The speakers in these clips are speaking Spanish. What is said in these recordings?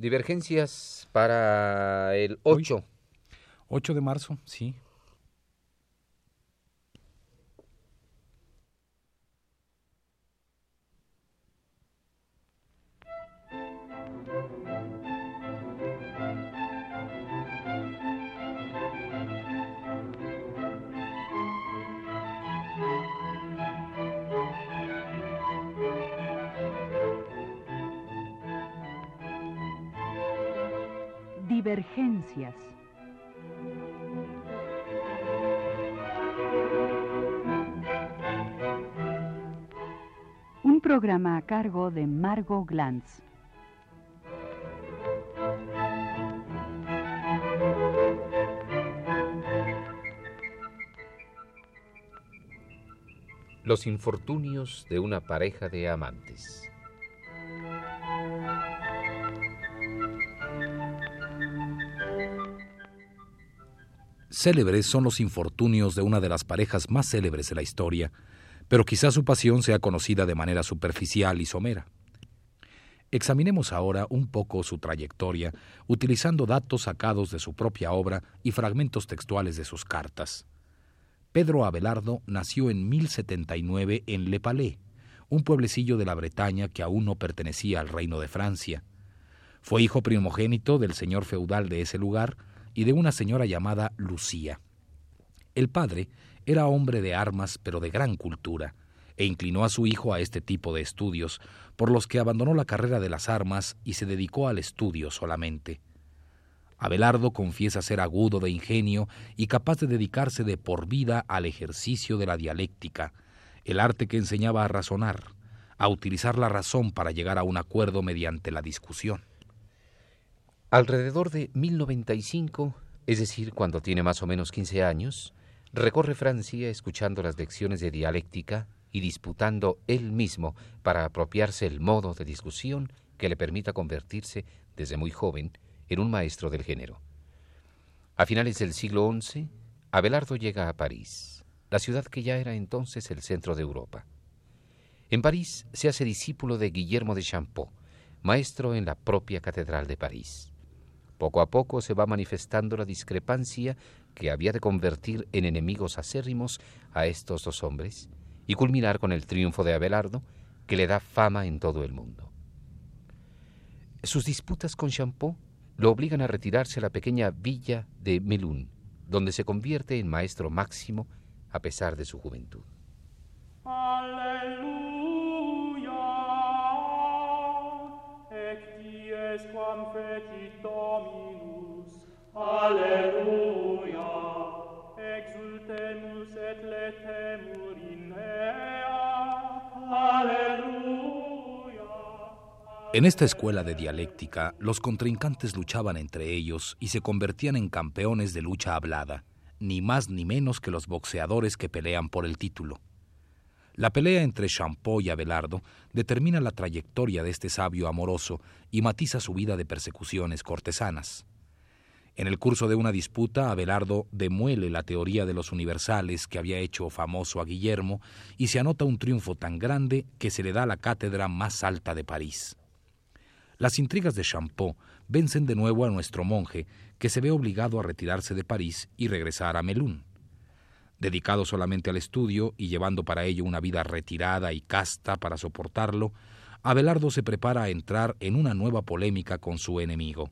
Divergencias para el 8. 8 de marzo, sí. Divergencias. Un programa a cargo de Margot Glantz. Los infortunios de una pareja de amantes. Célebres son los infortunios de una de las parejas más célebres de la historia, pero quizá su pasión sea conocida de manera superficial y somera. Examinemos ahora un poco su trayectoria, utilizando datos sacados de su propia obra y fragmentos textuales de sus cartas. Pedro Abelardo nació en 1079 en Le Palais, un pueblecillo de la Bretaña que aún no pertenecía al reino de Francia. Fue hijo primogénito del señor feudal de ese lugar y de una señora llamada Lucía. El padre era hombre de armas pero de gran cultura, e inclinó a su hijo a este tipo de estudios, por los que abandonó la carrera de las armas y se dedicó al estudio solamente. Abelardo confiesa ser agudo de ingenio y capaz de dedicarse de por vida al ejercicio de la dialéctica, el arte que enseñaba a razonar, a utilizar la razón para llegar a un acuerdo mediante la discusión. Alrededor de 1095, es decir, cuando tiene más o menos 15 años, recorre Francia escuchando las lecciones de dialéctica y disputando él mismo para apropiarse el modo de discusión que le permita convertirse desde muy joven en un maestro del género. A finales del siglo XI, Abelardo llega a París, la ciudad que ya era entonces el centro de Europa. En París se hace discípulo de Guillermo de Champeau, maestro en la propia Catedral de París. Poco a poco se va manifestando la discrepancia que había de convertir en enemigos acérrimos a estos dos hombres y culminar con el triunfo de Abelardo, que le da fama en todo el mundo. Sus disputas con Champeau lo obligan a retirarse a la pequeña villa de Melun, donde se convierte en maestro máximo a pesar de su juventud. En esta escuela de dialéctica, los contrincantes luchaban entre ellos y se convertían en campeones de lucha hablada, ni más ni menos que los boxeadores que pelean por el título. La pelea entre Champeau y Abelardo determina la trayectoria de este sabio amoroso y matiza su vida de persecuciones cortesanas. En el curso de una disputa, Abelardo demuele la teoría de los universales que había hecho famoso a Guillermo y se anota un triunfo tan grande que se le da la cátedra más alta de París. Las intrigas de Champeau vencen de nuevo a nuestro monje, que se ve obligado a retirarse de París y regresar a Melun. Dedicado solamente al estudio y llevando para ello una vida retirada y casta para soportarlo, Abelardo se prepara a entrar en una nueva polémica con su enemigo.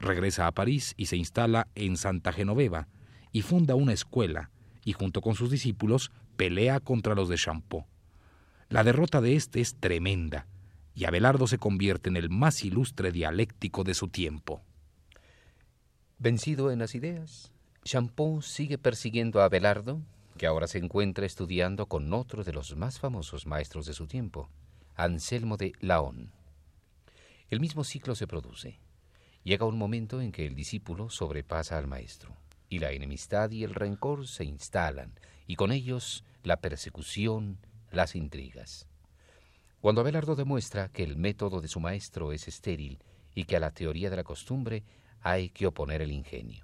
Regresa a París y se instala en Santa Genoveva y funda una escuela y junto con sus discípulos pelea contra los de Champeau. La derrota de este es tremenda y Abelardo se convierte en el más ilustre dialéctico de su tiempo. Vencido en las ideas, Champeau sigue persiguiendo a Abelardo, que ahora se encuentra estudiando con otro de los más famosos maestros de su tiempo, Anselmo de Laon. El mismo ciclo se produce. Llega un momento en que el discípulo sobrepasa al maestro, y la enemistad y el rencor se instalan, y con ellos la persecución, las intrigas. Cuando Abelardo demuestra que el método de su maestro es estéril y que a la teoría de la costumbre hay que oponer el ingenio.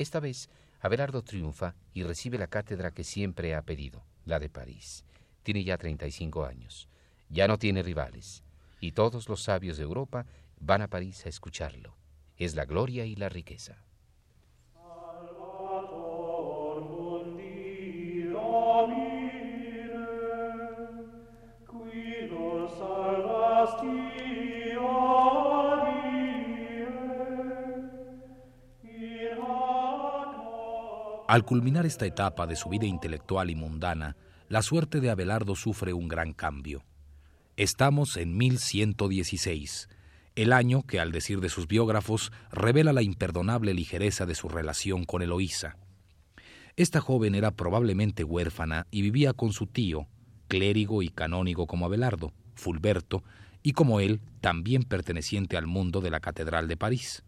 Esta vez, Abelardo triunfa y recibe la cátedra que siempre ha pedido, la de París. Tiene ya 35 años, ya no tiene rivales, y todos los sabios de Europa van a París a escucharlo. Es la gloria y la riqueza. Al culminar esta etapa de su vida intelectual y mundana, la suerte de Abelardo sufre un gran cambio. Estamos en 1116, el año que, al decir de sus biógrafos, revela la imperdonable ligereza de su relación con Eloísa. Esta joven era probablemente huérfana y vivía con su tío, clérigo y canónigo como Abelardo, Fulberto, y como él, también perteneciente al mundo de la Catedral de París.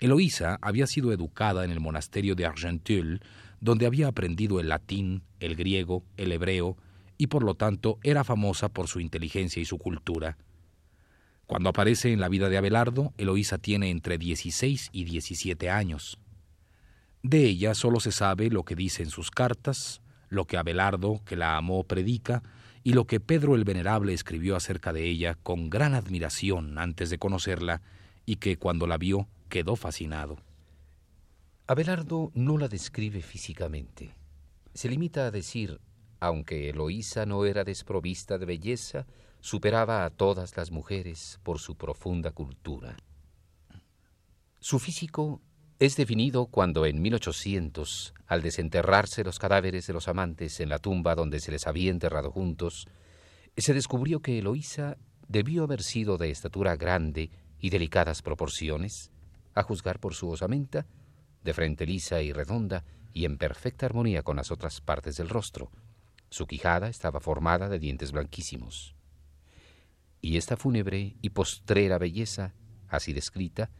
Eloísa había sido educada en el monasterio de Argenteuil, donde había aprendido el latín, el griego, el hebreo, y por lo tanto era famosa por su inteligencia y su cultura. Cuando aparece en la vida de Abelardo, Eloísa tiene entre 16 y 17 años. De ella solo se sabe lo que dice en sus cartas, lo que Abelardo, que la amó, predica, y lo que Pedro el Venerable escribió acerca de ella con gran admiración antes de conocerla, y que cuando la vio quedó fascinado. Abelardo no la describe físicamente. Se limita a decir, aunque Eloísa no era desprovista de belleza, superaba a todas las mujeres por su profunda cultura. Su físico es definido cuando en 1800, al desenterrarse los cadáveres de los amantes en la tumba donde se les había enterrado juntos, se descubrió que Eloísa debió haber sido de estatura grande y delicadas proporciones, a juzgar por su osamenta, de frente lisa y redonda y en perfecta armonía con las otras partes del rostro. Su quijada estaba formada de dientes blanquísimos. Y esta fúnebre y postrera belleza, así descrita,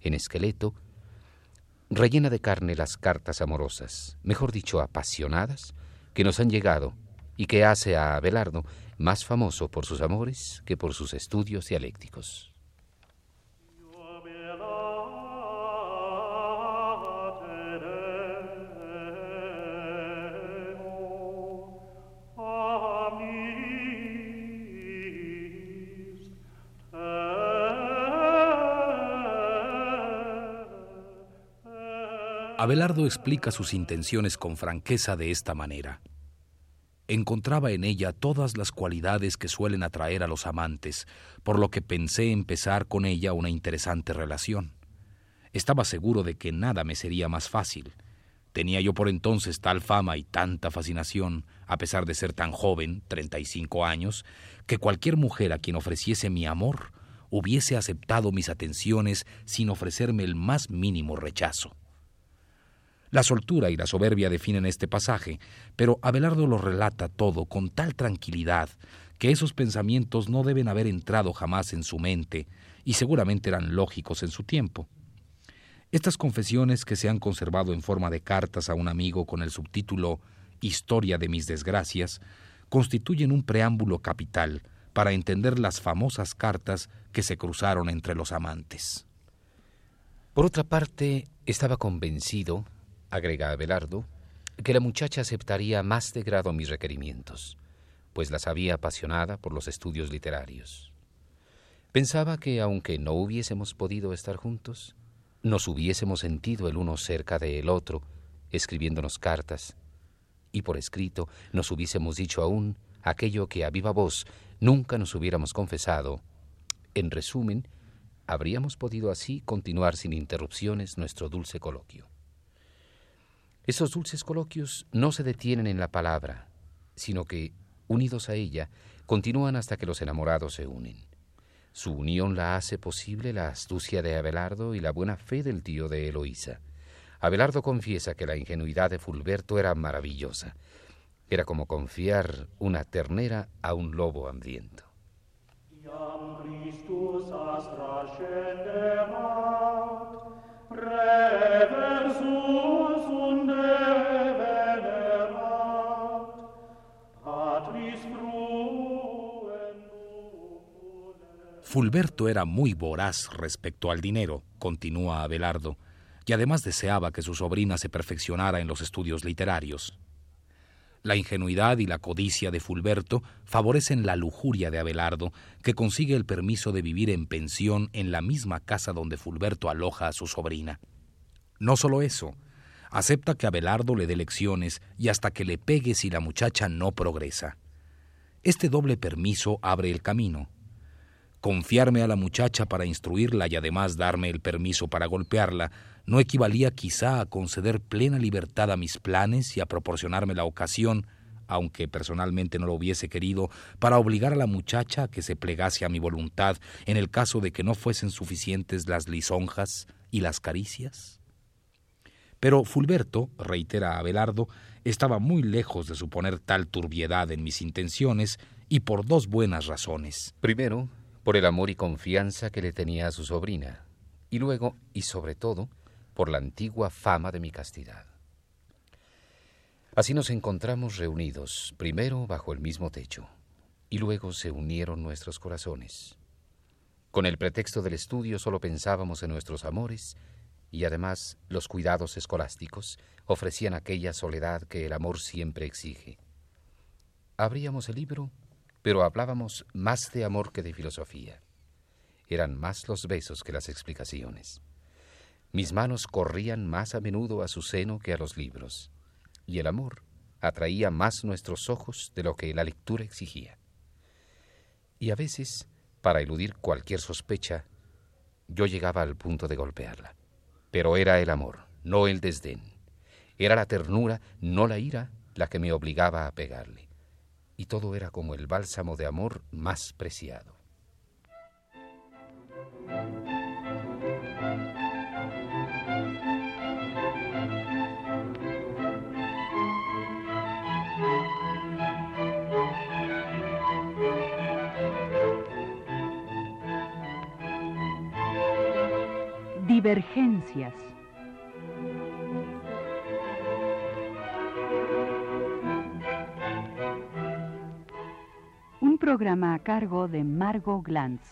en esqueleto, rellena de carne las cartas amorosas, mejor dicho, apasionadas, que nos han llegado y que hace a Abelardo más famoso por sus amores que por sus estudios dialécticos. Abelardo explica sus intenciones con franqueza de esta manera. Encontraba en ella todas las cualidades que suelen atraer a los amantes, por lo que pensé empezar con ella una interesante relación. Estaba seguro de que nada me sería más fácil. Tenía yo por entonces tal fama y tanta fascinación, a pesar de ser tan joven, treinta y cinco años, que cualquier mujer a quien ofreciese mi amor hubiese aceptado mis atenciones sin ofrecerme el más mínimo rechazo. La soltura y la soberbia definen este pasaje, pero Abelardo lo relata todo con tal tranquilidad que esos pensamientos no deben haber entrado jamás en su mente y seguramente eran lógicos en su tiempo. Estas confesiones que se han conservado en forma de cartas a un amigo con el subtítulo Historia de mis desgracias constituyen un preámbulo capital para entender las famosas cartas que se cruzaron entre los amantes. Por otra parte, estaba convencido agrega Abelardo, que la muchacha aceptaría más de grado mis requerimientos, pues la sabía apasionada por los estudios literarios. Pensaba que, aunque no hubiésemos podido estar juntos, nos hubiésemos sentido el uno cerca del otro, escribiéndonos cartas, y por escrito nos hubiésemos dicho aún aquello que a viva voz nunca nos hubiéramos confesado. En resumen, habríamos podido así continuar sin interrupciones nuestro dulce coloquio. Esos dulces coloquios no se detienen en la palabra, sino que, unidos a ella, continúan hasta que los enamorados se unen. Su unión la hace posible la astucia de Abelardo y la buena fe del tío de Eloísa. Abelardo confiesa que la ingenuidad de Fulberto era maravillosa. Era como confiar una ternera a un lobo hambriento. Fulberto era muy voraz respecto al dinero, continúa Abelardo, y además deseaba que su sobrina se perfeccionara en los estudios literarios. La ingenuidad y la codicia de Fulberto favorecen la lujuria de Abelardo, que consigue el permiso de vivir en pensión en la misma casa donde Fulberto aloja a su sobrina. No solo eso, acepta que Abelardo le dé lecciones y hasta que le pegue si la muchacha no progresa. Este doble permiso abre el camino. Confiarme a la muchacha para instruirla y además darme el permiso para golpearla no equivalía quizá a conceder plena libertad a mis planes y a proporcionarme la ocasión, aunque personalmente no lo hubiese querido, para obligar a la muchacha a que se plegase a mi voluntad en el caso de que no fuesen suficientes las lisonjas y las caricias? Pero Fulberto, reitera Abelardo, estaba muy lejos de suponer tal turbiedad en mis intenciones y por dos buenas razones. Primero, por el amor y confianza que le tenía a su sobrina, y luego, y sobre todo, por la antigua fama de mi castidad. Así nos encontramos reunidos, primero bajo el mismo techo, y luego se unieron nuestros corazones. Con el pretexto del estudio solo pensábamos en nuestros amores y además los cuidados escolásticos ofrecían aquella soledad que el amor siempre exige. Abríamos el libro pero hablábamos más de amor que de filosofía. Eran más los besos que las explicaciones. Mis manos corrían más a menudo a su seno que a los libros, y el amor atraía más nuestros ojos de lo que la lectura exigía. Y a veces, para eludir cualquier sospecha, yo llegaba al punto de golpearla. Pero era el amor, no el desdén. Era la ternura, no la ira, la que me obligaba a pegarle y todo era como el bálsamo de amor más preciado. Divergencias. Programa a cargo de Margot Glantz.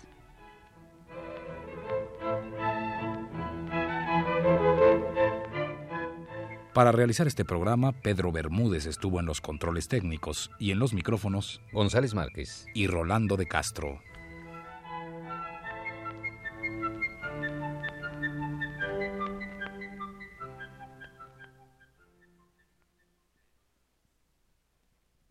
Para realizar este programa, Pedro Bermúdez estuvo en los controles técnicos y en los micrófonos González Márquez y Rolando de Castro.